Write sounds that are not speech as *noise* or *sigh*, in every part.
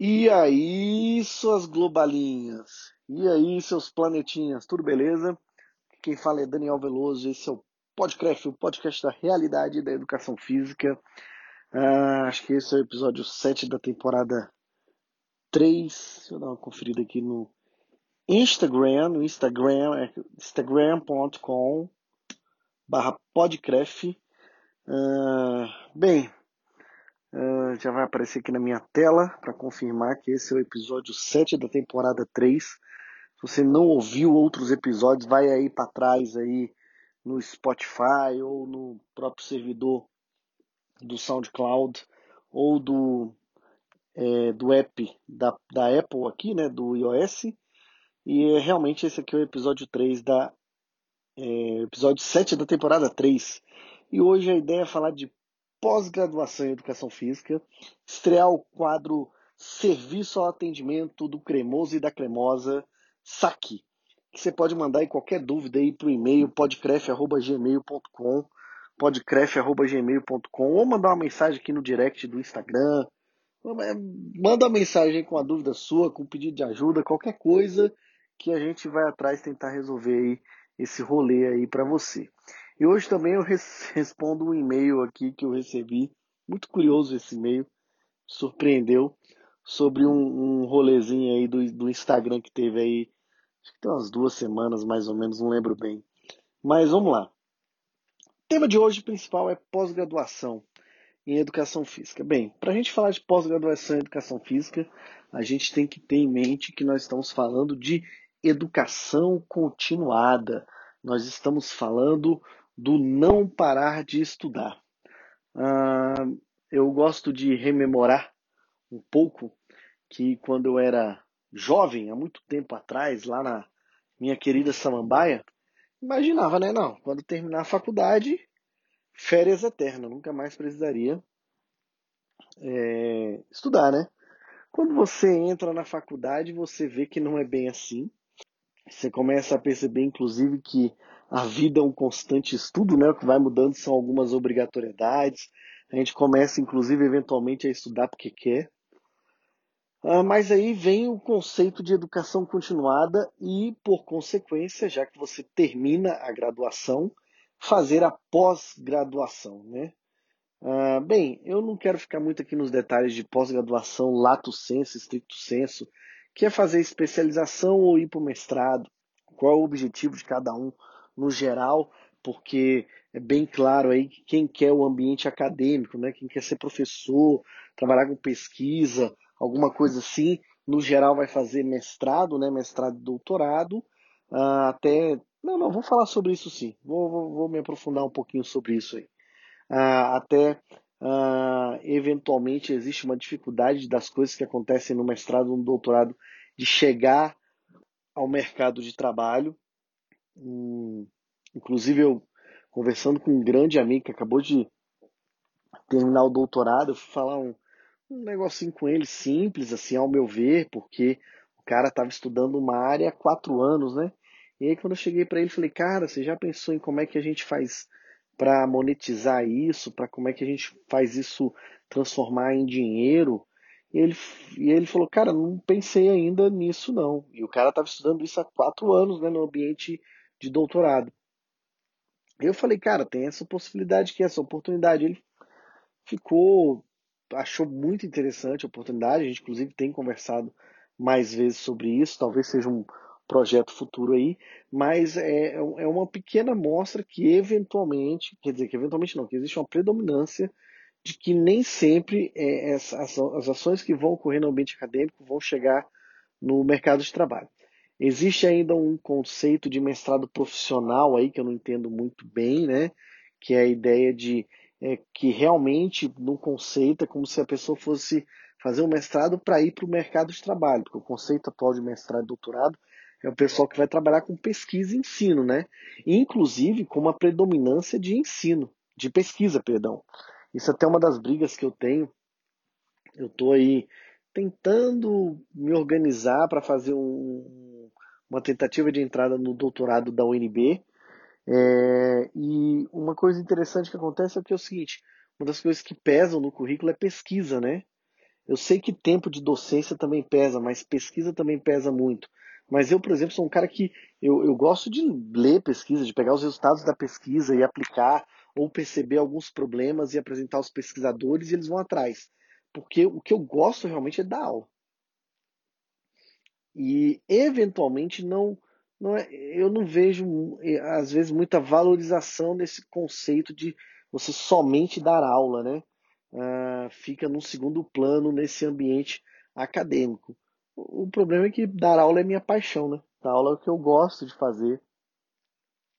E aí, suas globalinhas? E aí, seus planetinhas? Tudo beleza? Quem fala é Daniel Veloso, esse é o Podcraft, o podcast da realidade da educação física. Ah, acho que esse é o episódio 7 da temporada 3. Deixa eu dar uma conferida aqui no Instagram, no Instagram, é instagram.com barra podcraft. Ah, bem, Uh, já vai aparecer aqui na minha tela para confirmar que esse é o episódio 7 da temporada 3. Se você não ouviu outros episódios, vai aí para trás aí no Spotify ou no próprio servidor do SoundCloud ou do, é, do app da, da Apple aqui, né, do iOS. E é, realmente esse aqui é o episódio 3 da é, episódio 7 da temporada 3. E hoje a ideia é falar de pós-graduação em Educação Física, estrear o quadro Serviço ao Atendimento do Cremoso e da Cremosa, SAQUE, que você pode mandar aí qualquer dúvida aí para o e-mail podcref.gmail.com podcref.gmail.com ou mandar uma mensagem aqui no direct do Instagram, manda uma mensagem com a dúvida sua, com pedido de ajuda, qualquer coisa que a gente vai atrás tentar resolver aí esse rolê aí para você. E hoje também eu *laughs* respondo um e-mail aqui que eu recebi, muito curioso esse e-mail, surpreendeu, sobre um, um rolezinho aí do, do Instagram que teve aí, acho que tem umas duas semanas mais ou menos, não lembro bem. Mas vamos lá. O tema de hoje principal é pós-graduação em educação física. Bem, para a gente falar de pós-graduação em educação física, a gente tem que ter em mente que nós estamos falando de educação continuada. Nós estamos falando do não parar de estudar. Uh, eu gosto de rememorar um pouco que quando eu era jovem, há muito tempo atrás, lá na minha querida Samambaia, imaginava, né? Não, quando terminar a faculdade, férias eternas, nunca mais precisaria é, estudar, né? Quando você entra na faculdade, você vê que não é bem assim. Você começa a perceber, inclusive, que a vida é um constante estudo, né? O que vai mudando são algumas obrigatoriedades. A gente começa, inclusive, eventualmente a estudar porque quer. Ah, mas aí vem o conceito de educação continuada e, por consequência, já que você termina a graduação, fazer a pós-graduação, né? Ah, bem, eu não quero ficar muito aqui nos detalhes de pós-graduação, lato senso, estricto senso, que é fazer especialização ou ir para o mestrado, qual é o objetivo de cada um no geral, porque é bem claro aí que quem quer o ambiente acadêmico, né, quem quer ser professor, trabalhar com pesquisa, alguma coisa assim, no geral vai fazer mestrado, né, mestrado e doutorado, uh, até... Não, não, vou falar sobre isso sim, vou, vou, vou me aprofundar um pouquinho sobre isso aí. Uh, até uh, eventualmente existe uma dificuldade das coisas que acontecem no mestrado, no doutorado, de chegar ao mercado de trabalho, inclusive, eu conversando com um grande amigo que acabou de terminar o doutorado, eu fui falar um, um negocinho com ele simples, assim, ao meu ver, porque o cara estava estudando uma área há quatro anos, né? E aí, quando eu cheguei para ele, falei, cara, você já pensou em como é que a gente faz para monetizar isso, para como é que a gente faz isso transformar em dinheiro? E ele, e ele falou, cara, não pensei ainda nisso não. E o cara estava estudando isso há quatro anos, né, no ambiente de doutorado. Eu falei, cara, tem essa possibilidade aqui, essa oportunidade. Ele ficou, achou muito interessante a oportunidade. A gente, inclusive, tem conversado mais vezes sobre isso. Talvez seja um projeto futuro aí, mas é, é uma pequena mostra que eventualmente, quer dizer, que eventualmente não, que existe uma predominância de que nem sempre é, as, as ações que vão ocorrer no ambiente acadêmico vão chegar no mercado de trabalho. Existe ainda um conceito de mestrado profissional aí que eu não entendo muito bem, né? Que é a ideia de é, que realmente no conceito é como se a pessoa fosse fazer um mestrado para ir para o mercado de trabalho, porque o conceito atual de mestrado e doutorado é o pessoal que vai trabalhar com pesquisa e ensino, né? Inclusive com uma predominância de ensino, de pesquisa, perdão. Isso é até uma das brigas que eu tenho. Eu estou aí tentando me organizar para fazer um, uma tentativa de entrada no doutorado da UNB. É, e uma coisa interessante que acontece é que é o seguinte: uma das coisas que pesam no currículo é pesquisa, né? Eu sei que tempo de docência também pesa, mas pesquisa também pesa muito. Mas eu, por exemplo, sou um cara que eu, eu gosto de ler pesquisa, de pegar os resultados da pesquisa e aplicar, ou perceber alguns problemas e apresentar aos pesquisadores e eles vão atrás. Porque o que eu gosto realmente é dar aula. E eventualmente não, não é, eu não vejo às vezes muita valorização desse conceito de você somente dar aula, né? Uh, fica num segundo plano nesse ambiente acadêmico. O problema é que dar aula é minha paixão, né? Dar aula é o que eu gosto de fazer,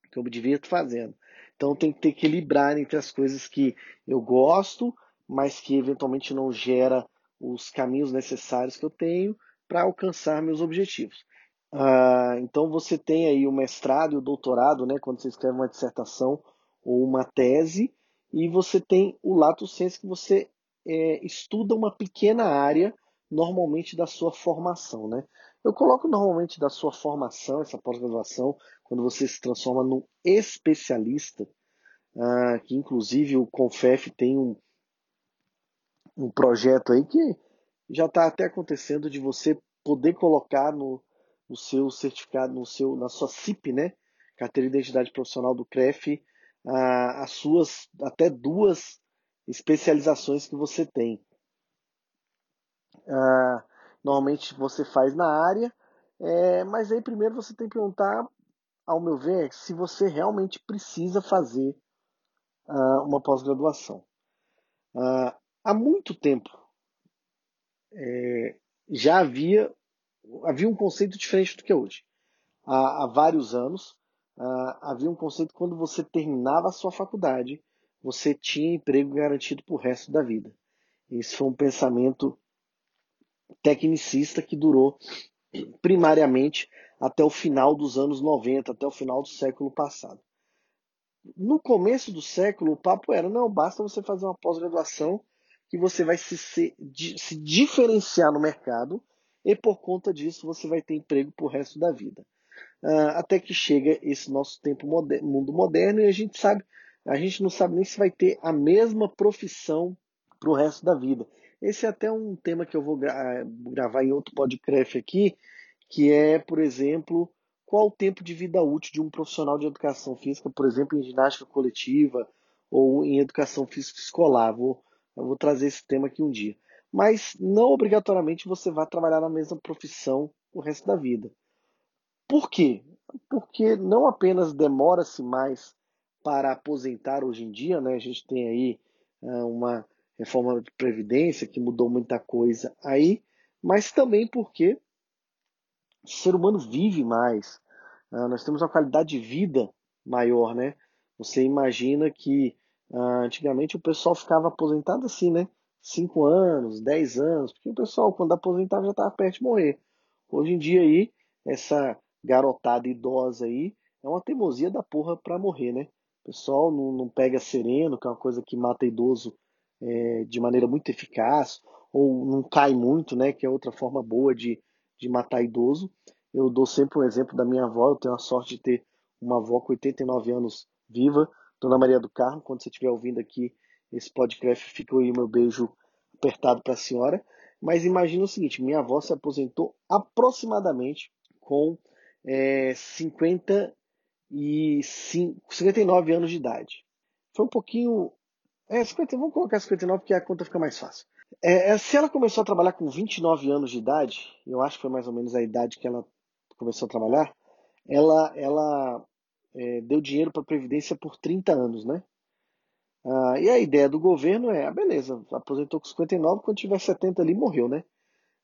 que eu me divirto fazendo. Então tem que ter equilibrar entre as coisas que eu gosto, mas que eventualmente não gera os caminhos necessários que eu tenho para alcançar meus objetivos. Uh, então você tem aí o mestrado e o doutorado, né, quando você escreve uma dissertação ou uma tese, e você tem o lato senso que você é, estuda uma pequena área normalmente da sua formação, né? Eu coloco normalmente da sua formação, essa pós-graduação, quando você se transforma num especialista, uh, que inclusive o Confef tem um, um projeto aí que já está até acontecendo de você poder colocar no, no seu certificado, no seu, na sua CIP, né? Carteira de Identidade Profissional do CREF, uh, as suas até duas especializações que você tem. Uh, normalmente você faz na área, é, mas aí primeiro você tem que perguntar, ao meu ver, se você realmente precisa fazer uh, uma pós-graduação. Uh, há muito tempo é, já havia, havia um conceito diferente do que é hoje. Há, há vários anos havia um conceito quando você terminava a sua faculdade, você tinha emprego garantido para o resto da vida. Esse foi um pensamento tecnicista que durou primariamente até o final dos anos 90, até o final do século passado. No começo do século, o papo era: não, basta você fazer uma pós-graduação que você vai se, se, se, diferenciar no mercado e por conta disso você vai ter emprego para o resto da vida. Uh, até que chega esse nosso tempo moderno, mundo moderno e a gente sabe, a gente não sabe nem se vai ter a mesma profissão para o resto da vida. Esse é até um tema que eu vou gra gravar em outro podcast aqui, que é, por exemplo, qual o tempo de vida útil de um profissional de educação física, por exemplo, em ginástica coletiva ou em educação física escolar. Vou, eu vou trazer esse tema aqui um dia. Mas não obrigatoriamente você vai trabalhar na mesma profissão o resto da vida. Por quê? Porque não apenas demora-se mais para aposentar hoje em dia, né? A gente tem aí uh, uma reforma de previdência que mudou muita coisa aí, mas também porque o ser humano vive mais. Uh, nós temos uma qualidade de vida maior, né? Você imagina que uh, antigamente o pessoal ficava aposentado assim, né? 5 anos, 10 anos, porque o pessoal, quando aposentava, já estava perto de morrer. Hoje em dia aí, essa garotada idosa aí é uma teimosia da porra para morrer, né? O pessoal não, não pega sereno, que é uma coisa que mata idoso é, de maneira muito eficaz, ou não cai muito, né, que é outra forma boa de, de matar idoso. Eu dou sempre um exemplo da minha avó, eu tenho a sorte de ter uma avó com 89 anos viva, Dona Maria do Carmo, quando você estiver ouvindo aqui esse podcast, fica aí o meu beijo apertado para a senhora. Mas imagina o seguinte, minha avó se aposentou aproximadamente com é, 50 e 59 anos de idade. Foi um pouquinho é, 50, vamos colocar 59 porque a conta fica mais fácil. É, é, se ela começou a trabalhar com 29 anos de idade, eu acho que foi mais ou menos a idade que ela começou a trabalhar, ela, ela é, deu dinheiro para a Previdência por 30 anos, né? Ah, e a ideia do governo é, ah, beleza, aposentou com 59, quando tiver 70 ali, morreu, né?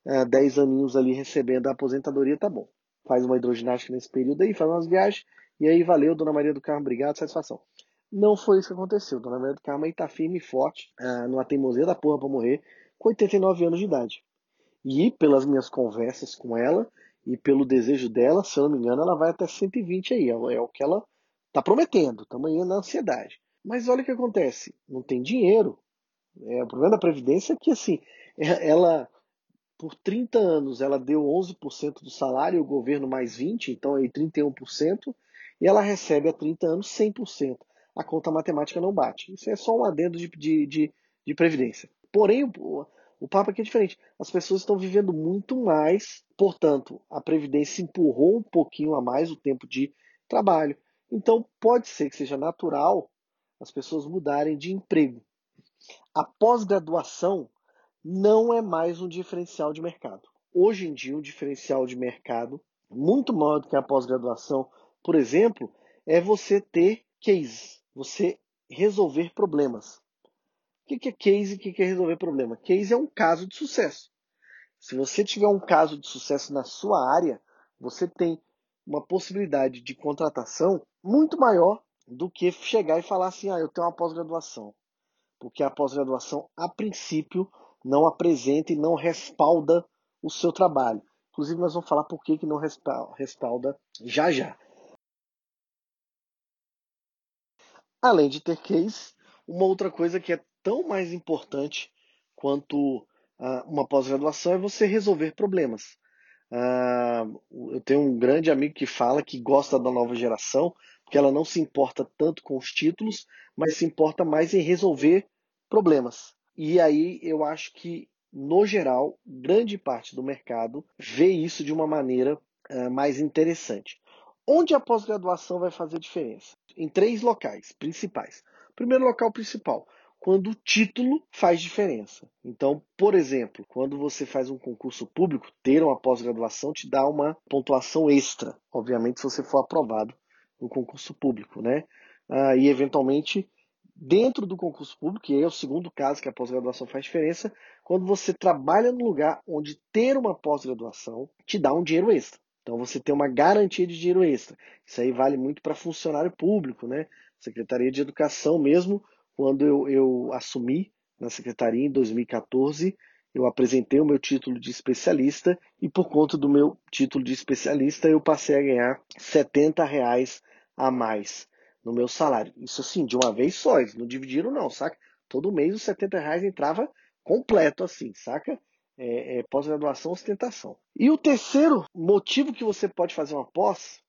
Ah, 10 aninhos ali recebendo a aposentadoria, tá bom. Faz uma hidroginástica nesse período aí, faz umas viagens, e aí valeu, Dona Maria do Carmo, obrigado, satisfação. Não foi isso que aconteceu. Dona Maria do Carmo aí tá firme e forte, uh, numa teimosia da porra pra morrer, com 89 anos de idade. E pelas minhas conversas com ela e pelo desejo dela, se eu não me engano, ela vai até 120 aí. É o que ela tá prometendo. Estamos aí na ansiedade. Mas olha o que acontece. Não tem dinheiro. É, o problema da Previdência é que, assim, é, *laughs* ela, por 30 anos, ela deu 11% do salário, o governo mais 20%, então aí 31%, e ela recebe há 30 anos 100% a conta matemática não bate. Isso é só um adendo de, de, de, de previdência. Porém, o, papo aqui é diferente. As pessoas estão vivendo muito mais, portanto, a Previdência empurrou um pouquinho a mais o tempo de trabalho. Então, pode ser que seja natural as pessoas mudarem de emprego. A pós-graduação não é mais um diferencial de mercado. Hoje em dia, um diferencial de mercado, muito maior do que a pós-graduação, por exemplo, é você ter cases, você resolver problemas. O que é case e o que é resolver problema? Case é um caso de sucesso. Se você tiver um caso de sucesso na sua área, você tem uma possibilidade de contratação muito maior do que chegar e falar assim: ah, eu tenho uma pós-graduação. Porque a pós-graduação, a princípio, não apresenta e não respalda o seu trabalho. Inclusive, nós vamos falar por que, que não respalda já já. Além de ter case, uma outra coisa que é tão mais importante quanto uh, uma pós-graduação é você resolver problemas. Uh, eu tenho um grande amigo que fala que gosta da nova geração, porque ela não se importa tanto com os títulos, mas se importa mais em resolver problemas. E aí eu acho que, no geral, grande parte do mercado vê isso de uma maneira uh, mais interessante. Onde a pós-graduação vai fazer diferença? Em três locais principais. Primeiro local principal, quando o título faz diferença. Então, por exemplo, quando você faz um concurso público, ter uma pós-graduação te dá uma pontuação extra, obviamente, se você for aprovado no concurso público, né? Ah, e eventualmente, dentro do concurso público, e aí é o segundo caso que a pós-graduação faz diferença, quando você trabalha no lugar onde ter uma pós-graduação te dá um dinheiro extra. Então você tem uma garantia de dinheiro extra. Isso aí vale muito para funcionário público, né? Secretaria de Educação mesmo quando eu, eu assumi na secretaria em 2014, eu apresentei o meu título de especialista e por conta do meu título de especialista eu passei a ganhar 70 reais a mais no meu salário. Isso assim, de uma vez só, eles não dividiram não, saca? Todo mês os 70 reais entrava completo assim, saca? É, é, pós-graduação, ostentação. E o terceiro motivo que você pode fazer uma pós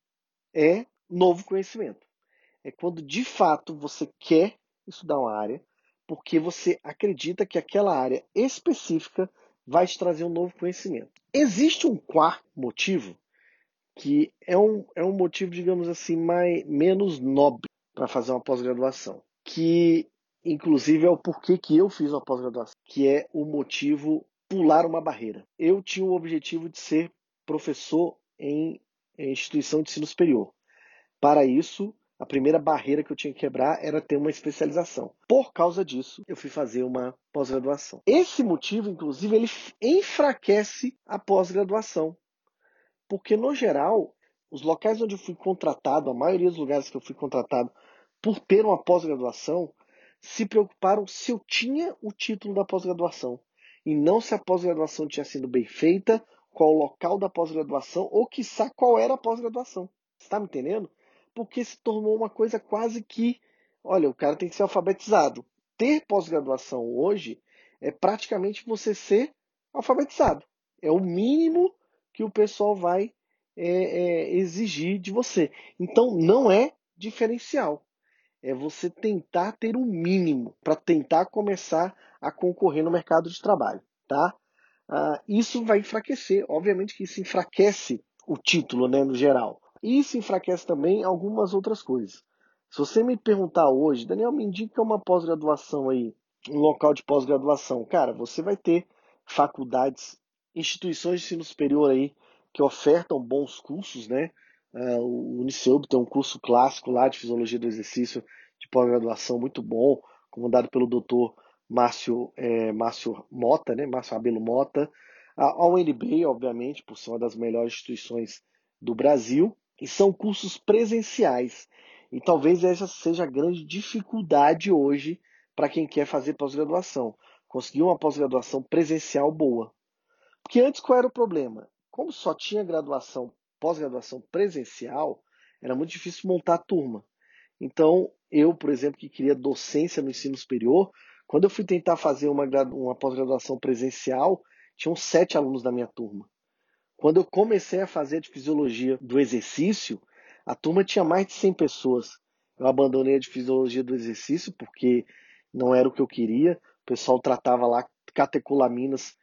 é novo conhecimento. É quando de fato você quer estudar uma área porque você acredita que aquela área específica vai te trazer um novo conhecimento. Existe um quarto motivo que é um, é um motivo, digamos assim, mais, menos nobre para fazer uma pós-graduação, que inclusive é o porquê que eu fiz uma pós-graduação, que é o motivo pular uma barreira. Eu tinha o objetivo de ser professor em, em instituição de ensino superior. Para isso, a primeira barreira que eu tinha que quebrar era ter uma especialização. Por causa disso, eu fui fazer uma pós-graduação. Esse motivo, inclusive, ele enfraquece a pós-graduação. Porque, no geral, os locais onde eu fui contratado, a maioria dos lugares que eu fui contratado por ter uma pós-graduação, se preocuparam se eu tinha o título da pós-graduação. E não se a pós-graduação tinha sido bem feita, qual o local da pós-graduação, ou quiçá qual era a pós-graduação. Está me entendendo? Porque se tornou uma coisa quase que, olha, o cara tem que ser alfabetizado. Ter pós-graduação hoje é praticamente você ser alfabetizado. É o mínimo que o pessoal vai é, é, exigir de você. Então, não é diferencial. É você tentar ter o um mínimo para tentar começar a concorrer no mercado de trabalho, tá? Ah, isso vai enfraquecer, obviamente que isso enfraquece o título, né, no geral. Isso enfraquece também algumas outras coisas. Se você me perguntar hoje, Daniel, me indica uma pós-graduação aí, um local de pós-graduação. Cara, você vai ter faculdades, instituições de ensino superior aí que ofertam bons cursos, né? Uh, o Uniceub tem um curso clássico lá de Fisiologia do Exercício de pós-graduação muito bom, comandado pelo doutor Márcio, é, Márcio Mota, né? Márcio Abelo Mota. A UNB, obviamente, por ser uma das melhores instituições do Brasil. E são cursos presenciais. E talvez essa seja a grande dificuldade hoje para quem quer fazer pós-graduação. Conseguir uma pós-graduação presencial boa. Porque antes qual era o problema? Como só tinha graduação, pós-graduação presencial, era muito difícil montar a turma. Então, eu, por exemplo, que queria docência no ensino superior, quando eu fui tentar fazer uma, uma pós-graduação presencial, tinham sete alunos da minha turma. Quando eu comecei a fazer de fisiologia do exercício, a turma tinha mais de 100 pessoas. Eu abandonei a de fisiologia do exercício porque não era o que eu queria. O pessoal tratava lá catecolaminas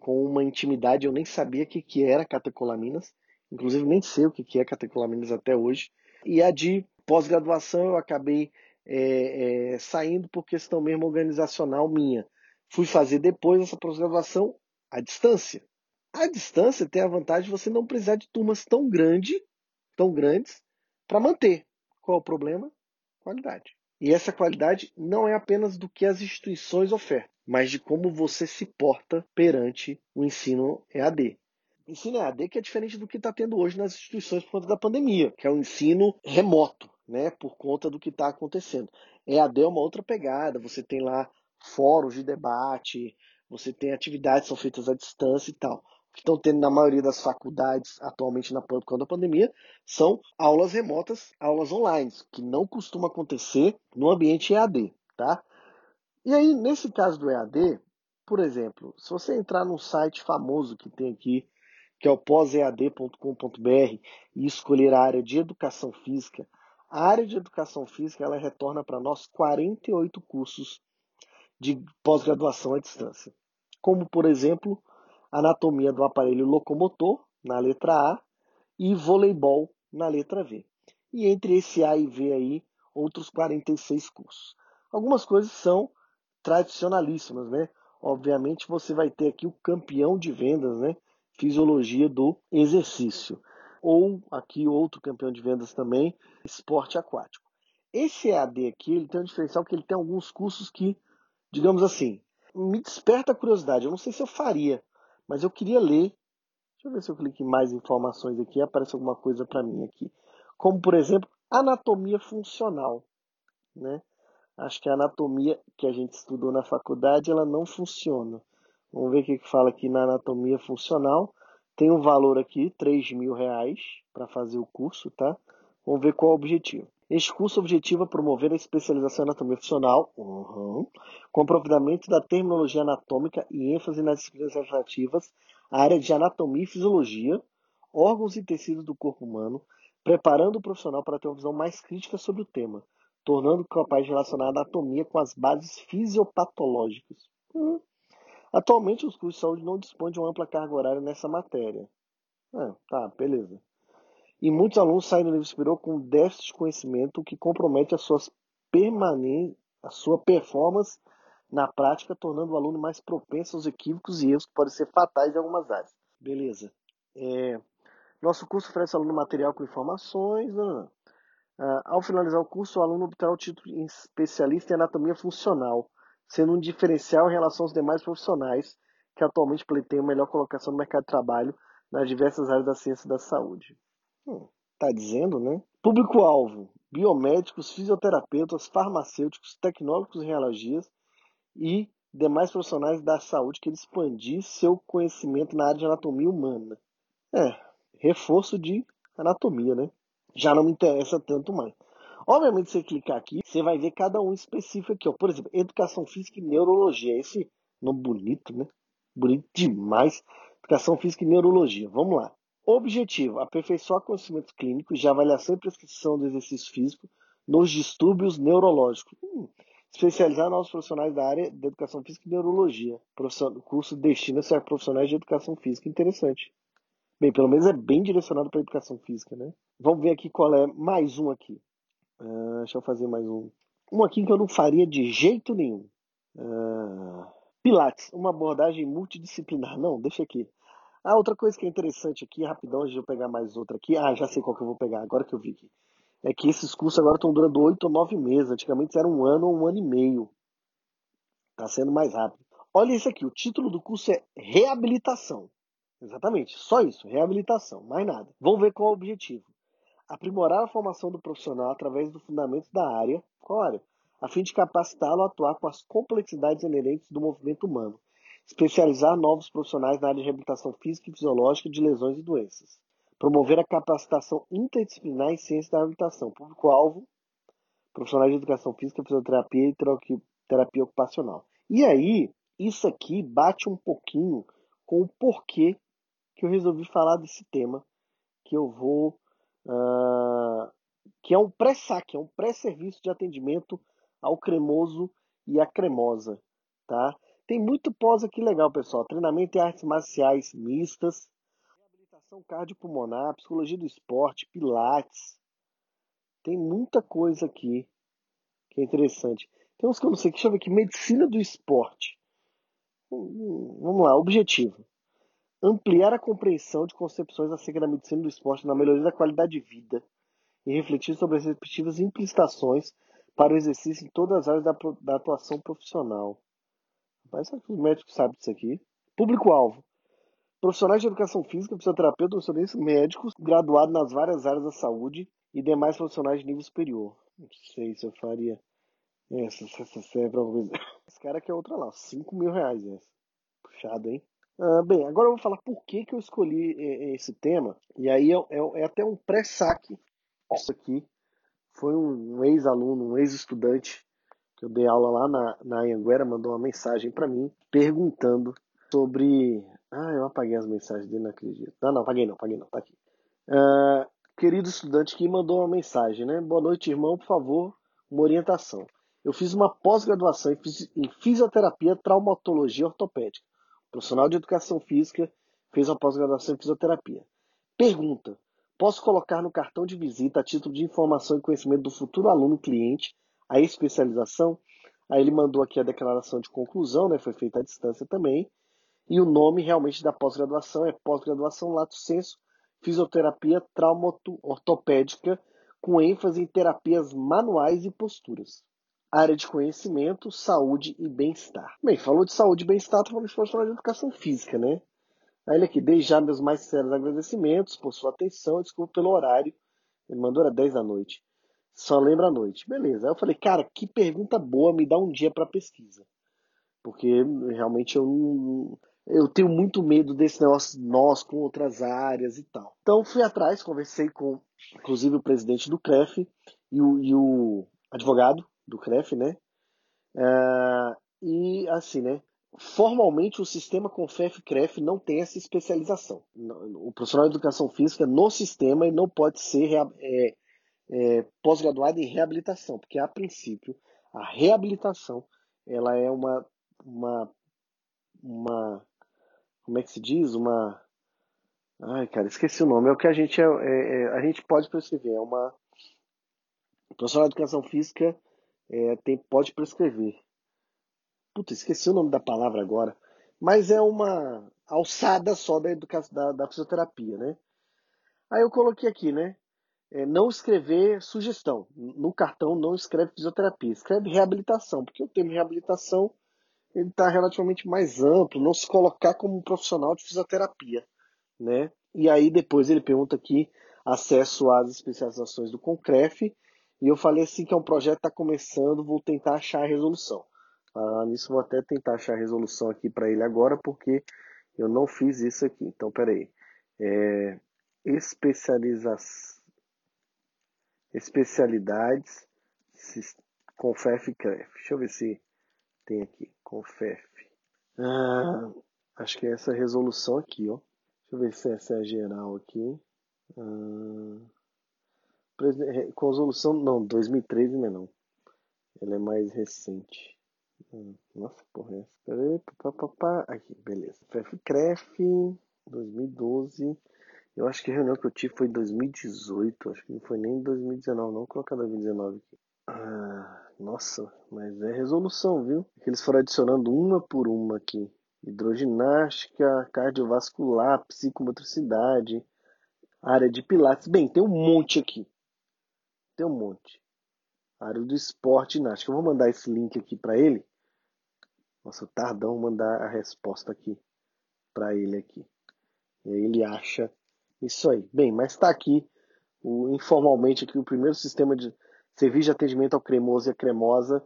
com uma intimidade. Eu nem sabia o que, que era catecolaminas, inclusive nem sei o que, que é catecolaminas até hoje. E a de pós-graduação eu acabei é, é, saindo por questão mesmo organizacional minha. Fui fazer depois essa pós-graduação à distância. A distância tem a vantagem de você não precisar de turmas tão grandes, tão grandes, para manter. Qual é o problema? Qualidade. E essa qualidade não é apenas do que as instituições ofertam, mas de como você se porta perante o ensino EAD. Ensino EAD que é diferente do que está tendo hoje nas instituições por conta da pandemia, que é o um ensino remoto, né, por conta do que está acontecendo. EAD é uma outra pegada, você tem lá fóruns de debate, você tem atividades que são feitas à distância e tal que estão tendo na maioria das faculdades atualmente na por da pandemia são aulas remotas, aulas online, que não costuma acontecer no ambiente EAD, tá? E aí, nesse caso do EAD, por exemplo, se você entrar num site famoso que tem aqui, que é o pós-ead.com.br, e escolher a área de educação física, a área de educação física ela retorna para nós 48 cursos de pós-graduação à distância. Como, por exemplo, anatomia do aparelho locomotor, na letra A, e voleibol, na letra V. E entre esse A e V aí, outros 46 cursos. Algumas coisas são tradicionalíssimas, né? Obviamente você vai ter aqui o campeão de vendas, né? Fisiologia do exercício. Ou aqui outro campeão de vendas também, esporte aquático. Esse EAD aqui, ele tem um diferencial que ele tem alguns cursos que, digamos assim, me desperta a curiosidade. Eu não sei se eu faria, mas eu queria ler. Deixa eu ver se eu clico em mais informações aqui, aparece alguma coisa para mim aqui. Como, por exemplo, anatomia funcional. Né? Acho que a anatomia que a gente estudou na faculdade, ela não funciona. Vamos ver o que fala aqui na anatomia funcional. Tem um valor aqui, 3 mil reais, para fazer o curso, tá? Vamos ver qual é o objetivo. Este curso objetiva promover a especialização em anatomia funcional, uhum, com aprofundamento da terminologia anatômica e ênfase nas disciplinas alternativas, a área de anatomia e fisiologia, órgãos e tecidos do corpo humano, preparando o profissional para ter uma visão mais crítica sobre o tema, tornando capaz de relacionar a anatomia com as bases fisiopatológicas. Hum. Atualmente, os cursos de saúde não dispõem de uma ampla carga horária nessa matéria. Ah, tá, beleza. E muitos alunos saem do nível superior com déficit de conhecimento, o que compromete a, suas permanen a sua performance na prática, tornando o aluno mais propenso aos equívocos e erros que podem ser fatais em algumas áreas. Beleza. É, nosso curso oferece ao aluno material com informações. Não, não. Uh, ao finalizar o curso, o aluno obterá o título de especialista em anatomia funcional, sendo um diferencial em relação aos demais profissionais que atualmente pleiteiam melhor colocação no mercado de trabalho nas diversas áreas da ciência da saúde. Está dizendo, né? Público-alvo: biomédicos, fisioterapeutas, farmacêuticos, tecnólogos em e demais profissionais da saúde que expandir seu conhecimento na área de anatomia humana. É, reforço de anatomia, né? Já não me interessa tanto mais. Obviamente, você clicar aqui, você vai ver cada um específico aqui. Ó. Por exemplo, educação física e neurologia. Esse nome bonito, né? Bonito demais. Educação física e neurologia. Vamos lá. Objetivo: aperfeiçoar conhecimentos clínicos de avaliação e prescrição do exercício físico nos distúrbios neurológicos. Hum, especializar novos profissionais da área de educação física e neurologia. O curso destina-se a profissionais de educação física. Interessante. Bem, pelo menos é bem direcionado para a educação física, né? Vamos ver aqui qual é mais um aqui. Uh, deixa eu fazer mais um. Um aqui que eu não faria de jeito nenhum. Uh, Pilates, uma abordagem multidisciplinar. Não, deixa aqui. Ah, outra coisa que é interessante aqui, rapidão, antes de eu pegar mais outra aqui. Ah, já sei qual que eu vou pegar, agora que eu vi aqui. É que esses cursos agora estão durando oito ou nove meses. Antigamente era um ano ou um ano e meio. Está sendo mais rápido. Olha isso aqui, o título do curso é Reabilitação. Exatamente, só isso, reabilitação, mais nada. Vamos ver qual é o objetivo. Aprimorar a formação do profissional através do fundamento da área, qual área? A fim de capacitá-lo a atuar com as complexidades inerentes do movimento humano especializar novos profissionais na área de reabilitação física e fisiológica de lesões e doenças, promover a capacitação interdisciplinar em ciência da reabilitação, público-alvo, profissionais de educação física, fisioterapia e terapia ocupacional. E aí, isso aqui bate um pouquinho com o porquê que eu resolvi falar desse tema, que eu vou. Uh, que é um pré-saque, é um pré-serviço de atendimento ao cremoso e à cremosa. Tá? Tem muito pós aqui legal, pessoal. Treinamento em artes marciais mistas, reabilitação cardiopulmonar, psicologia do esporte, pilates. Tem muita coisa aqui que é interessante. Tem uns que eu não sei, deixa eu ver aqui. Medicina do esporte. Vamos lá, objetivo. Ampliar a compreensão de concepções acerca da medicina do esporte na melhoria da qualidade de vida e refletir sobre as respectivas implicações para o exercício em todas as áreas da, da atuação profissional. Será que os médicos sabem disso aqui? Público-alvo. Profissionais de educação física, fisioterapeutas, nutricionistas, médicos graduados nas várias áreas da saúde e demais profissionais de nível superior. Não sei se eu faria essa, essa, é pra coisa. Esse cara que é outra lá, 5 mil reais essa. Puxado, hein? Ah, bem, agora eu vou falar por que, que eu escolhi é, é, esse tema. E aí é, é, é até um pré-saque. Isso aqui foi um ex-aluno, um ex-estudante que eu dei aula lá na, na mandou uma mensagem para mim perguntando sobre. Ah, eu apaguei as mensagens dele, não acredito. Não, não, apaguei não, apaguei não, tá aqui. Uh, querido estudante que mandou uma mensagem, né? Boa noite, irmão, por favor, uma orientação. Eu fiz uma pós-graduação em fisioterapia traumatologia ortopédica. Profissional de educação física, fez uma pós-graduação em fisioterapia. Pergunta: posso colocar no cartão de visita a título de informação e conhecimento do futuro aluno cliente a especialização. Aí ele mandou aqui a declaração de conclusão, né? Foi feita à distância também. E o nome realmente da pós-graduação é pós-graduação Lato Senso, Fisioterapia Traumato-Ortopédica, com ênfase em terapias manuais e posturas. Área de conhecimento, saúde e bem-estar. Bem, falou de saúde e bem-estar, falou de profissional de educação física, né? Aí ele aqui, desde já meus mais sinceros agradecimentos por sua atenção, desculpa pelo horário. Ele mandou era 10 da noite. Só lembra à noite. Beleza. Aí eu falei, cara, que pergunta boa, me dá um dia para pesquisa. Porque realmente eu eu tenho muito medo desse negócio nós com outras áreas e tal. Então fui atrás, conversei com inclusive o presidente do CREF e o, e o advogado do CREF, né? É, e assim, né? Formalmente o sistema Confef CREF não tem essa especialização. O profissional de educação física no sistema não pode ser é, é, pós-graduado em reabilitação, porque a princípio a reabilitação ela é uma, uma, uma como é que se diz? Uma. Ai, cara, esqueci o nome. É o que a gente, é, é, é a gente pode prescrever. É uma. O de educação física é, tem, pode prescrever. Puta, esqueci o nome da palavra agora. Mas é uma alçada só da, educação, da, da fisioterapia, né? Aí eu coloquei aqui, né? É, não escrever sugestão. No cartão não escreve fisioterapia, escreve reabilitação, porque o termo reabilitação ele está relativamente mais amplo, não se colocar como um profissional de fisioterapia, né? E aí depois ele pergunta aqui acesso às especializações do Concref, e eu falei assim que é um projeto que está começando, vou tentar achar a resolução. Ah, nisso vou até tentar achar a resolução aqui para ele agora, porque eu não fiz isso aqui. Então, peraí. É, especialização especialidades, Confef CREF. Deixa eu ver se tem aqui, Confef. Ah, acho que é essa resolução aqui, ó. Deixa eu ver se essa é a geral aqui. Ah, resolução, não, 2013 não é não. Ela é mais recente. Ah, nossa, porra, é essa. Aqui, beleza. FEF CREF, 2012. Eu acho que a reunião que eu tive foi em 2018, acho que não foi nem em 2019, não. Vou colocar 2019 aqui. Ah, nossa, mas é resolução, viu? Eles foram adicionando uma por uma aqui. Hidroginástica, cardiovascular, psicomotricidade, área de pilates. Bem, tem um monte aqui. Tem um monte. Área do esporte ginástica. Eu vou mandar esse link aqui para ele. Nossa, tardão mandar a resposta aqui para ele aqui. E aí ele acha isso aí. Bem, mas está aqui o, informalmente aqui o primeiro sistema de serviço de atendimento ao cremoso e a cremosa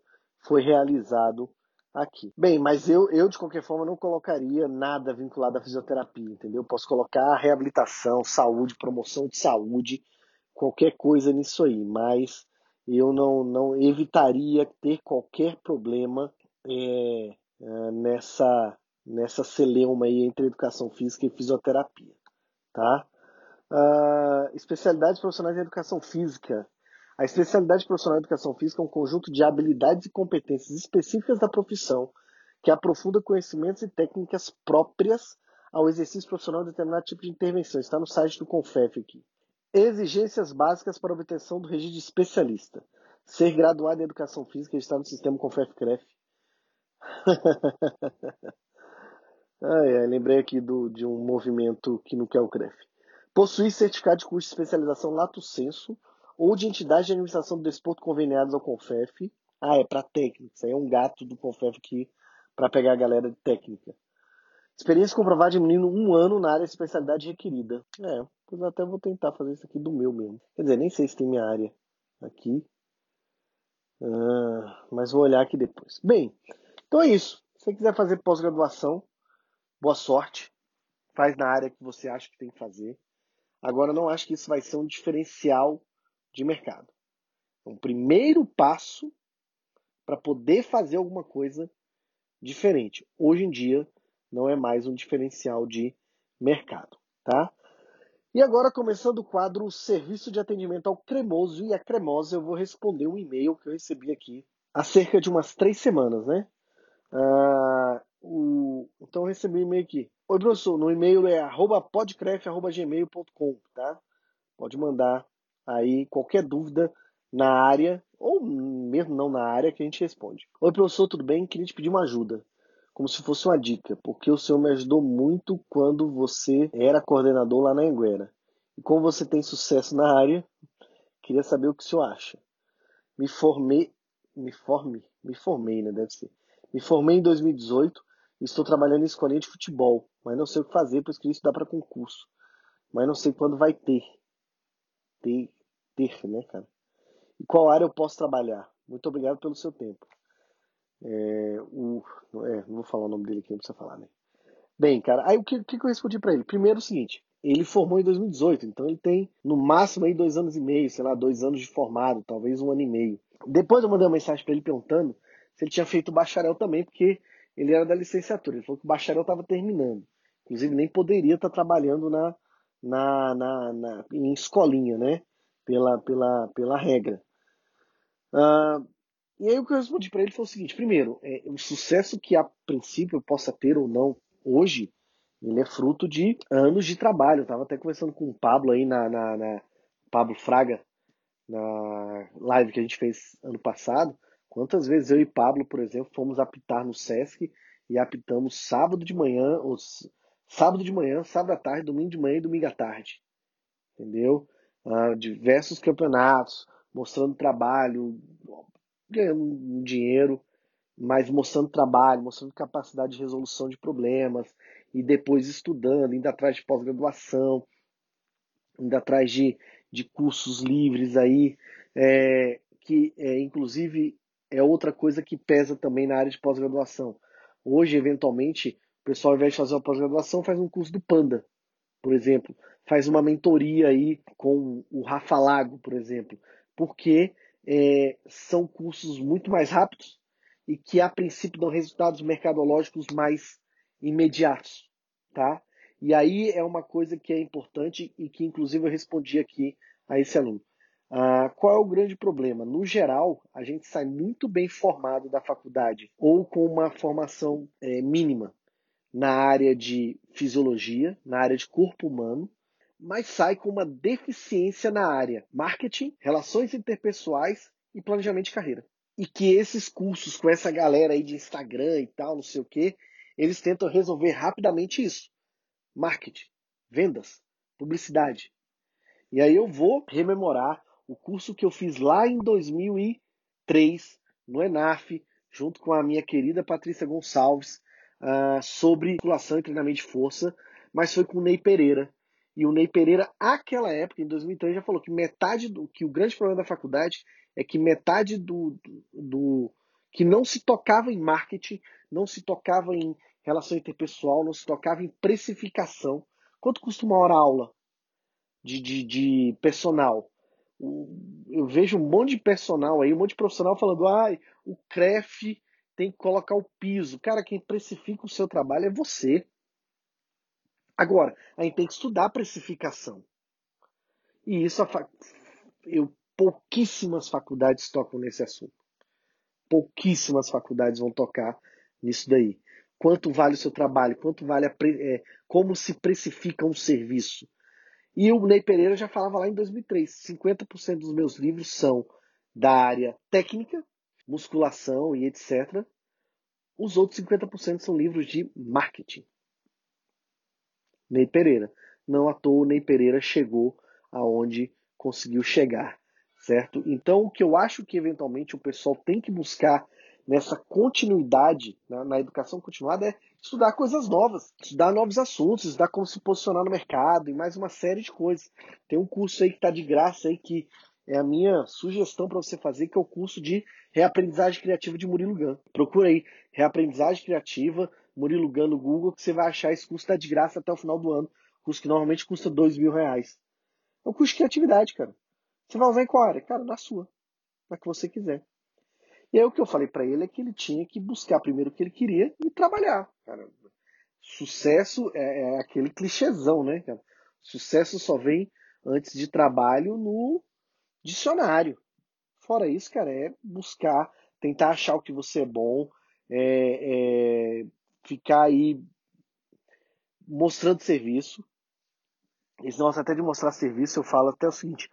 foi realizado aqui. Bem, mas eu, eu de qualquer forma não colocaria nada vinculado à fisioterapia, entendeu? Posso colocar reabilitação, saúde, promoção de saúde, qualquer coisa nisso aí, mas eu não, não evitaria ter qualquer problema é, é, nessa nessa celeuma aí entre educação física e fisioterapia, tá? Uh, especialidades profissionais em educação física. A especialidade profissional em educação física é um conjunto de habilidades e competências específicas da profissão que aprofunda conhecimentos e técnicas próprias ao exercício profissional de determinado tipo de intervenção. Está no site do Confef aqui. Exigências básicas para obtenção do registro de especialista. Ser graduado em Educação Física e estar no sistema Confef-CREF. *laughs* ai, ai, lembrei aqui do, de um movimento que não quer o CREF. Possuir certificado de curso de especialização Lato Senso ou de entidade de administração do desporto conveniados ao Confef. Ah, é para técnica. Isso aí é um gato do Confef aqui para pegar a galera de técnica. Experiência comprovada de menino um ano na área de especialidade requerida. É, pois até vou tentar fazer isso aqui do meu mesmo. Quer dizer, nem sei se tem minha área aqui. Ah, mas vou olhar aqui depois. Bem, então é isso. Se você quiser fazer pós-graduação, boa sorte. Faz na área que você acha que tem que fazer. Agora, não acho que isso vai ser um diferencial de mercado. É um primeiro passo para poder fazer alguma coisa diferente. Hoje em dia, não é mais um diferencial de mercado, tá? E agora, começando o quadro Serviço de Atendimento ao Cremoso e a Cremosa, eu vou responder um e-mail que eu recebi aqui há cerca de umas três semanas, né? Ah, o... Então, eu recebi um e-mail aqui. Oi, professor, no e-mail é podcref.gmail.com, tá? Pode mandar aí qualquer dúvida na área, ou mesmo não na área, que a gente responde. Oi, professor, tudo bem? Queria te pedir uma ajuda como se fosse uma dica, porque o senhor me ajudou muito quando você era coordenador lá na Anguera. E como você tem sucesso na área, queria saber o que o senhor acha. Me formei, me forme, me formei, né, deve ser. Me formei em 2018 e estou trabalhando em escolinha de futebol, mas não sei o que fazer, pois queria estudar para concurso. Mas não sei quando vai ter. Ter, ter, né, cara? E qual área eu posso trabalhar? Muito obrigado pelo seu tempo. É, o, é, não vou falar o nome dele aqui, não precisa falar, né? Bem, cara, aí o que, que eu respondi para ele? Primeiro é o seguinte, ele formou em 2018, então ele tem no máximo aí dois anos e meio, sei lá, dois anos de formado, talvez um ano e meio. Depois eu mandei uma mensagem para ele perguntando se ele tinha feito bacharel também, porque ele era da licenciatura. Ele falou que o bacharel estava terminando. Inclusive nem poderia estar tá trabalhando na, na, na, na, em escolinha, né? Pela, pela, pela regra. Uh, e aí o que eu respondi para ele foi o seguinte: primeiro, é, o sucesso que a princípio eu possa ter ou não hoje, ele é fruto de anos de trabalho. Eu estava até conversando com o Pablo aí na, na, na, Pablo Fraga na live que a gente fez ano passado. Quantas vezes eu e Pablo, por exemplo, fomos apitar no Sesc e apitamos sábado de manhã, ou sábado de manhã, sábado à tarde, domingo de manhã e domingo à tarde. Entendeu? Uh, diversos campeonatos, mostrando trabalho, ganhando dinheiro, mas mostrando trabalho, mostrando capacidade de resolução de problemas, e depois estudando, indo atrás de pós-graduação, indo atrás de, de cursos livres aí, é, que é, inclusive é outra coisa que pesa também na área de pós-graduação. Hoje, eventualmente, o pessoal, ao invés de fazer uma pós-graduação, faz um curso do Panda, por exemplo. Faz uma mentoria aí com o Rafa Lago, por exemplo. Porque é, são cursos muito mais rápidos e que a princípio dão resultados mercadológicos mais imediatos, tá? E aí é uma coisa que é importante e que inclusive eu respondi aqui a esse aluno. Ah, qual é o grande problema? No geral, a gente sai muito bem formado da faculdade ou com uma formação é, mínima na área de fisiologia, na área de corpo humano, mas sai com uma deficiência na área marketing, relações interpessoais e planejamento de carreira. E que esses cursos com essa galera aí de Instagram e tal, não sei o que, eles tentam resolver rapidamente isso. Marketing, vendas, publicidade. E aí eu vou rememorar o curso que eu fiz lá em 2003 no ENAF, junto com a minha querida Patrícia Gonçalves, uh, sobre musculação e treinamento de força, mas foi com o Ney Pereira, e o Ney Pereira, aquela época, em 2003, já falou que metade do que o grande problema da faculdade é que metade do, do, do que não se tocava em marketing, não se tocava em relação interpessoal, não se tocava em precificação. Quanto custa uma hora aula de, de, de personal? Eu vejo um monte de personal aí, um monte de profissional falando, ai, ah, o CREF tem que colocar o piso. Cara, quem precifica o seu trabalho é você. Agora, a gente tem que estudar precificação. E isso a fa... eu, pouquíssimas faculdades tocam nesse assunto. Pouquíssimas faculdades vão tocar nisso daí. Quanto vale o seu trabalho? Quanto vale a, é, como se precifica um serviço? E o Ney Pereira já falava lá em 2003, 50% dos meus livros são da área técnica, musculação e etc. Os outros 50% são livros de marketing. Ney Pereira. Não à toa o Ney Pereira chegou aonde conseguiu chegar, certo? Então, o que eu acho que eventualmente o pessoal tem que buscar nessa continuidade, na, na, educação continuada, é estudar coisas novas, estudar novos assuntos, estudar como se posicionar no mercado e mais uma série de coisas. Tem um curso aí que está de graça aí que é a minha sugestão para você fazer, que é o curso de reaprendizagem criativa de Murilo Gun. Procura aí, reaprendizagem criativa, Murilo Gun no Google, que você vai achar esse curso está de graça até o final do ano. Curso que normalmente custa dois mil reais. É um curso de criatividade, cara. Você vai usar em qual área? Cara, na sua. Na que você quiser. E aí o que eu falei para ele é que ele tinha que buscar primeiro o que ele queria e trabalhar. Cara. Sucesso é, é aquele clichêzão, né, cara? Sucesso só vem antes de trabalho no dicionário. Fora isso, cara, é buscar, tentar achar o que você é bom, é, é ficar aí mostrando serviço. Esse negócio até de mostrar serviço, eu falo até o seguinte: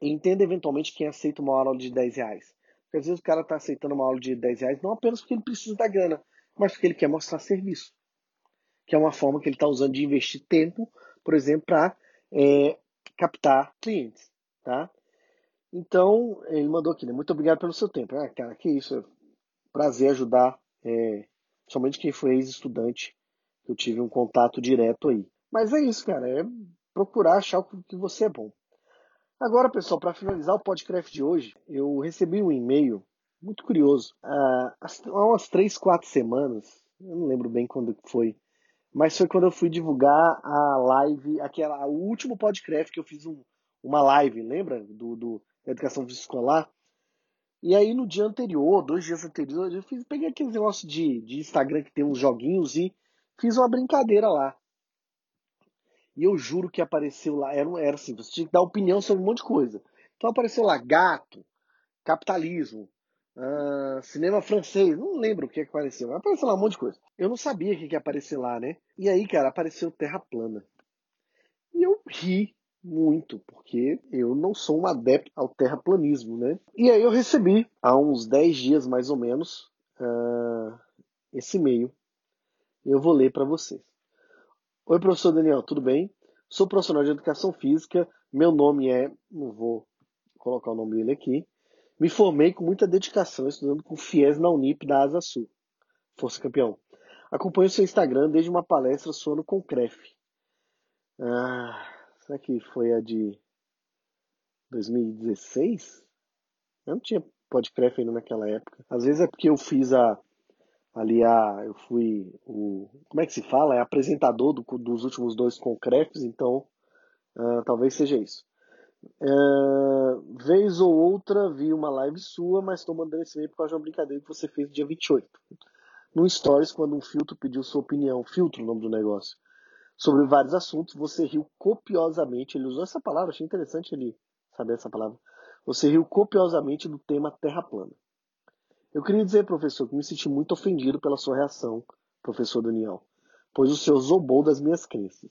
entenda eventualmente quem aceita uma aula de 10 reais. Porque às vezes o cara está aceitando uma aula de 10 reais não apenas porque ele precisa da grana, mas porque ele quer mostrar serviço. Que é uma forma que ele está usando de investir tempo, por exemplo, para é, captar clientes. Tá? Então, ele mandou aqui, né? Muito obrigado pelo seu tempo. Ah, cara, que isso. Prazer ajudar, é, somente quem foi ex-estudante, que eu tive um contato direto aí. Mas é isso, cara. É procurar achar o que você é bom. Agora, pessoal, para finalizar o podcast de hoje, eu recebi um e-mail muito curioso. Há umas três, quatro semanas, eu não lembro bem quando foi, mas foi quando eu fui divulgar a live, aquela, o último podcast que eu fiz um, uma live, lembra? Do, do da educação escolar. E aí no dia anterior, dois dias anteriores, eu fiz, peguei aquele negócio de, de Instagram que tem uns joguinhos e fiz uma brincadeira lá. E eu juro que apareceu lá, era, era assim, você tinha que dar opinião sobre um monte de coisa. Então apareceu lá gato, capitalismo, uh, cinema francês, não lembro o que, que apareceu, mas apareceu lá um monte de coisa. Eu não sabia o que, que ia aparecer lá, né? E aí, cara, apareceu Terra Plana. E eu ri muito, porque eu não sou um adepto ao terraplanismo, né? E aí eu recebi, há uns 10 dias mais ou menos, uh, esse e-mail. Eu vou ler para vocês. Oi, professor Daniel, tudo bem? Sou profissional de educação física. Meu nome é. Não vou colocar o nome dele aqui. Me formei com muita dedicação, estudando com FIES na Unip da Asa Sul. Força campeão. Acompanho seu Instagram desde uma palestra sua no Concref. Ah, será que foi a de 2016? Eu não tinha podcast ainda naquela época. Às vezes é porque eu fiz a, ali a, eu fui o, como é que se fala? É apresentador do, dos últimos dois concretos, então uh, talvez seja isso. Uh, vez ou outra vi uma live sua, mas estou mandando esse e-mail por causa de uma brincadeira que você fez dia 28. No Stories, quando um filtro pediu sua opinião, filtro o nome do negócio, sobre vários assuntos, você riu copiosamente. Ele usou essa palavra, achei interessante ele saber essa palavra. Você riu copiosamente do tema Terra plana. Eu queria dizer, professor, que me senti muito ofendido pela sua reação, professor Daniel, pois o senhor zombou das minhas crenças.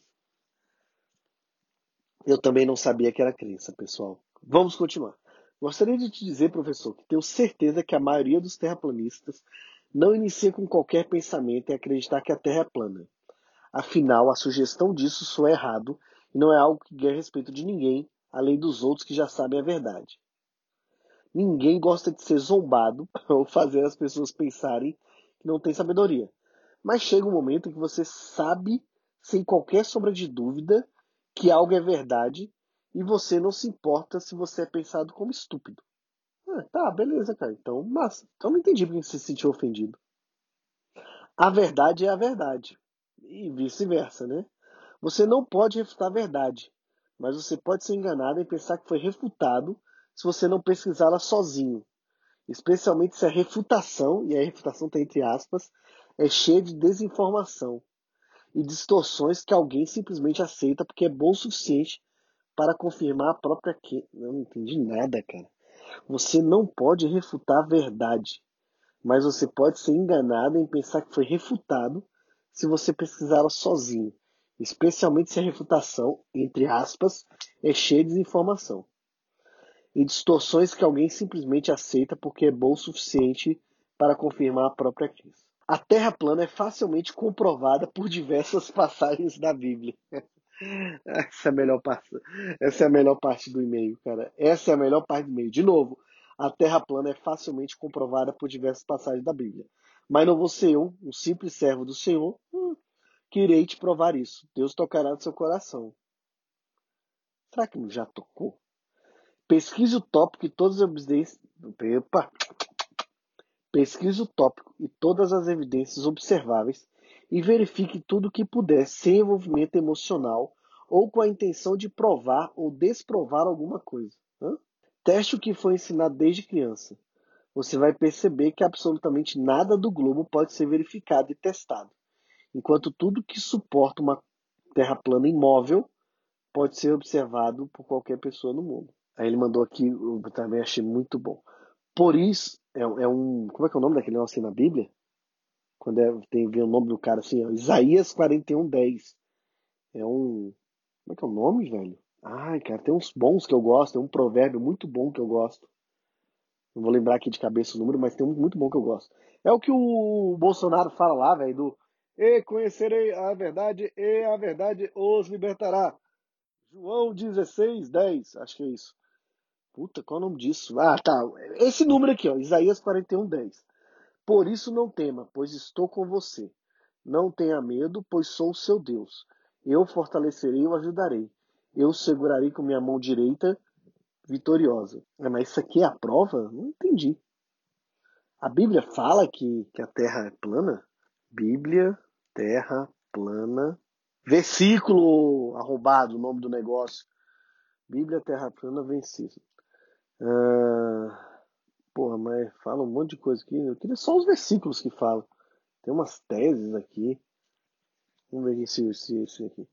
Eu também não sabia que era crença, pessoal. Vamos continuar. Gostaria de te dizer, professor, que tenho certeza que a maioria dos terraplanistas não inicia com qualquer pensamento em acreditar que a Terra é plana. Afinal, a sugestão disso soa errado e não é algo que ganha respeito de ninguém, além dos outros que já sabem a verdade. Ninguém gosta de ser zombado *laughs* ou fazer as pessoas pensarem que não tem sabedoria. Mas chega um momento em que você sabe, sem qualquer sombra de dúvida, que algo é verdade e você não se importa se você é pensado como estúpido. Ah, tá, beleza, cara. Então, mas, então não entendi porque você se sentiu ofendido. A verdade é a verdade. E vice-versa, né? Você não pode refutar a verdade, mas você pode ser enganado e pensar que foi refutado se você não pesquisá-la sozinho. Especialmente se a refutação, e a refutação está entre aspas, é cheia de desinformação e distorções que alguém simplesmente aceita porque é bom o suficiente para confirmar a própria que. Não entendi nada, cara. Você não pode refutar a verdade. mas você pode ser enganado em pensar que foi refutado se você pesquisá-la sozinho, especialmente se a refutação, entre aspas, é cheia de desinformação e distorções que alguém simplesmente aceita porque é bom o suficiente para confirmar a própria crença. A Terra plana é facilmente comprovada por diversas *laughs* passagens da Bíblia. *laughs* Essa é a melhor parte. Essa é a melhor parte do e-mail, cara. Essa é a melhor parte do e-mail. De novo, a Terra plana é facilmente comprovada por diversas passagens da Bíblia. Mas não vou ser eu, um simples servo do Senhor, hum, que irei te provar isso. Deus tocará no seu coração. Será que não já tocou? Pesquise o tópico e todas as evidências. Epa! Pesquise o tópico e todas as evidências observáveis e verifique tudo o que puder sem envolvimento emocional ou com a intenção de provar ou desprovar alguma coisa. Hã? Teste o que foi ensinado desde criança. Você vai perceber que absolutamente nada do globo pode ser verificado e testado, enquanto tudo que suporta uma terra plana imóvel pode ser observado por qualquer pessoa no mundo. Aí ele mandou aqui, eu também achei muito bom. Por isso, é, é um. Como é que é o nome daquele negócio assim na Bíblia? Quando é, tem vem o nome do cara assim, ó, Isaías 41, 10. É um. Como é que é o nome, velho? Ai, cara, tem uns bons que eu gosto, tem um provérbio muito bom que eu gosto. Não vou lembrar aqui de cabeça o número, mas tem um muito bom que eu gosto. É o que o Bolsonaro fala lá, velho, do E conhecerei a verdade, e a verdade os libertará. João 16, 10, acho que é isso. Puta, qual é o nome disso? Ah, tá. Esse número aqui, ó, Isaías 41, 10. Por isso não tema, pois estou com você. Não tenha medo, pois sou o seu Deus. Eu fortalecerei e o ajudarei. Eu segurarei com minha mão direita vitoriosa. É, mas isso aqui é a prova? Não entendi. A Bíblia fala que, que a Terra é plana? Bíblia, Terra plana. Versículo arrombado, o nome do negócio. Bíblia, Terra plana, vencido. Ah, porra, mas fala um monte de coisa aqui. Eu queria só os versículos que falam. Tem umas teses aqui. Vamos ver se esse aqui.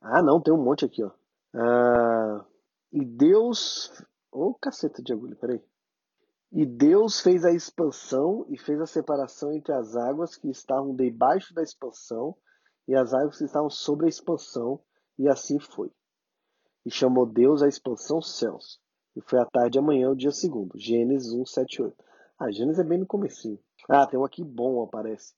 Ah, não, tem um monte aqui, ó. Ah, e Deus. Ô, oh, caceta de agulha, peraí. E Deus fez a expansão e fez a separação entre as águas que estavam debaixo da expansão e as águas que estavam sobre a expansão, e assim foi. E chamou Deus a expansão céus. E foi à tarde e amanhã, o dia segundo. Gênesis 1, 7, 8. Ah, Gênesis é bem no comecinho. Ah, tem um aqui bom, aparece.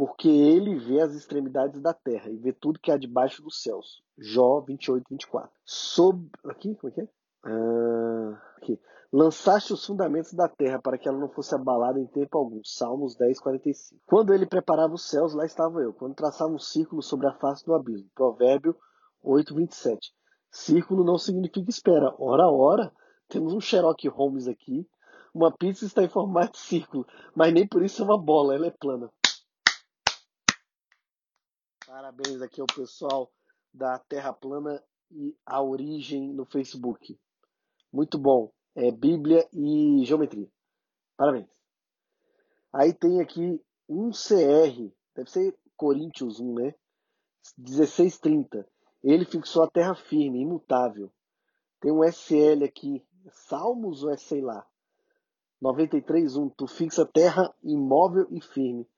Porque ele vê as extremidades da terra e vê tudo que há debaixo dos céus. Jó 28, 24. Sob... Aqui, como é que é? Ah, aqui. Lançaste os fundamentos da terra para que ela não fosse abalada em tempo algum. Salmos 10, 45. Quando ele preparava os céus, lá estava eu. Quando traçava um círculo sobre a face do abismo. Provérbio 8, 27. Círculo não significa espera. Ora, ora, temos um Sherlock Holmes aqui. Uma pizza está em formato de círculo, mas nem por isso é uma bola, ela é plana. Parabéns aqui ao pessoal da Terra Plana e a Origem no Facebook. Muito bom. É Bíblia e Geometria. Parabéns. Aí tem aqui um CR, deve ser Coríntios 1, né? 1630. Ele fixou a terra firme, imutável. Tem um SL aqui, Salmos ou é sei lá? 93.1. Tu fixa terra imóvel e firme.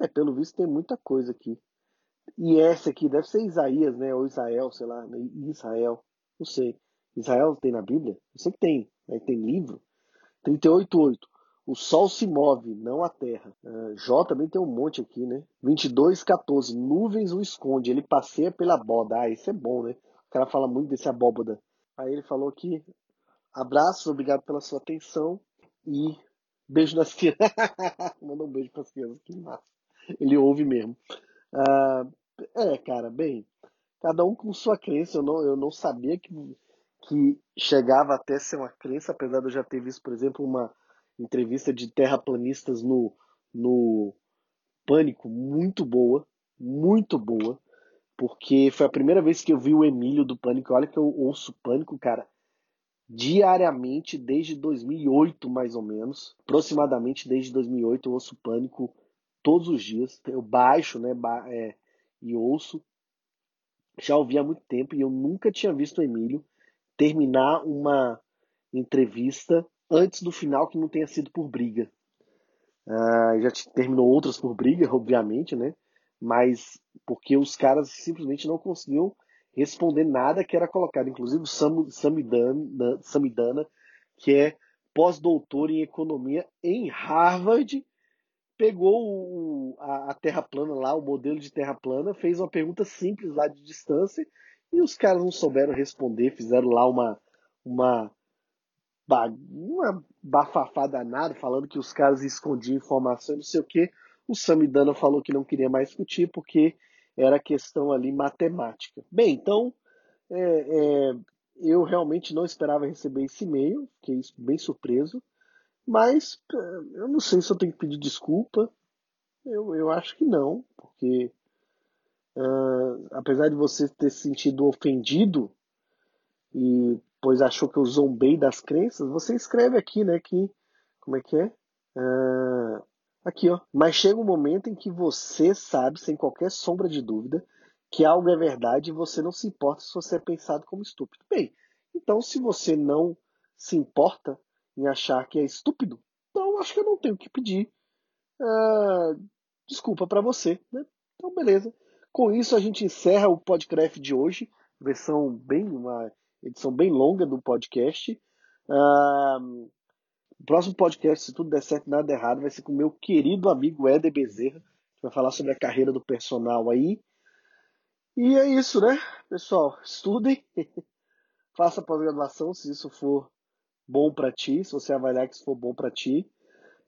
É, pelo visto tem muita coisa aqui. E essa aqui deve ser Isaías, né? Ou Israel, sei lá. Né? Israel. Não sei. Israel tem na Bíblia? Eu sei que tem. Aí tem livro. 38.8. O sol se move, não a terra. Uh, Jó também tem um monte aqui, né? 22.14. Nuvens o esconde, ele passeia pela boda. Ah, isso é bom, né? O cara fala muito desse abóboda. Aí ele falou que Abraços, obrigado pela sua atenção e beijo nas *laughs* crianças. Manda um beijo para as crianças, que massa. Ele ouve mesmo. Uh, é, cara, bem, cada um com sua crença. Eu não, eu não sabia que, que chegava até ser uma crença, apesar de eu já ter visto, por exemplo, uma entrevista de terraplanistas no, no Pânico, muito boa, muito boa, porque foi a primeira vez que eu vi o Emílio do Pânico. Olha que eu ouço Pânico, cara diariamente desde 2008, mais ou menos. Aproximadamente desde 2008 eu ouço Pânico todos os dias. Eu baixo né, ba é, e ouço. Já ouvi há muito tempo e eu nunca tinha visto o Emílio terminar uma entrevista antes do final que não tenha sido por briga. Uh, já terminou outras por briga, obviamente, né? Mas porque os caras simplesmente não conseguiam responder nada que era colocado. Inclusive o Sam, Samidana, Samidana, que é pós-doutor em economia em Harvard, pegou o, a, a, terra plana lá, o modelo de terra plana, fez uma pergunta simples lá de distância e os caras não souberam responder, fizeram lá uma, uma uma bafafá danada, falando que os caras escondiam informação, não sei o que. O Samidana falou que não queria mais discutir porque era questão ali matemática. Bem, então é, é, eu realmente não esperava receber esse e-mail, fiquei bem surpreso, mas eu não sei se eu tenho que pedir desculpa. Eu, eu acho que não, porque uh, apesar de você ter se sentido ofendido e pois achou que eu zombei das crenças, você escreve aqui, né, que, como é que é? Uh, aqui, ó. Mas chega um momento em que você sabe, sem qualquer sombra de dúvida, que algo é verdade e você não se importa se você é pensado como estúpido. Bem, então se você não se importa em achar que é estúpido, então acho que eu não tenho que pedir uh, desculpa para você, né? Então, beleza. Com isso, a gente encerra o podcast de hoje, versão bem uma edição bem longa do podcast. Uh, o próximo podcast, se tudo der certo nada errado, vai ser com o meu querido amigo Éder Bezerra, que vai falar sobre a carreira do personal aí. E é isso, né, pessoal? Estudem, *laughs* faça pós-graduação se isso for bom para ti, se você avaliar que isso for bom para ti.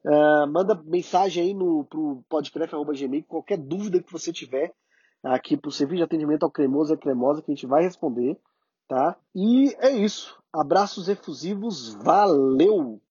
Uh, manda mensagem aí no pro podcast.gmail, qualquer dúvida que você tiver aqui pro serviço de atendimento ao cremoso e cremosa que a gente vai responder tá? E é isso. Abraços efusivos, valeu!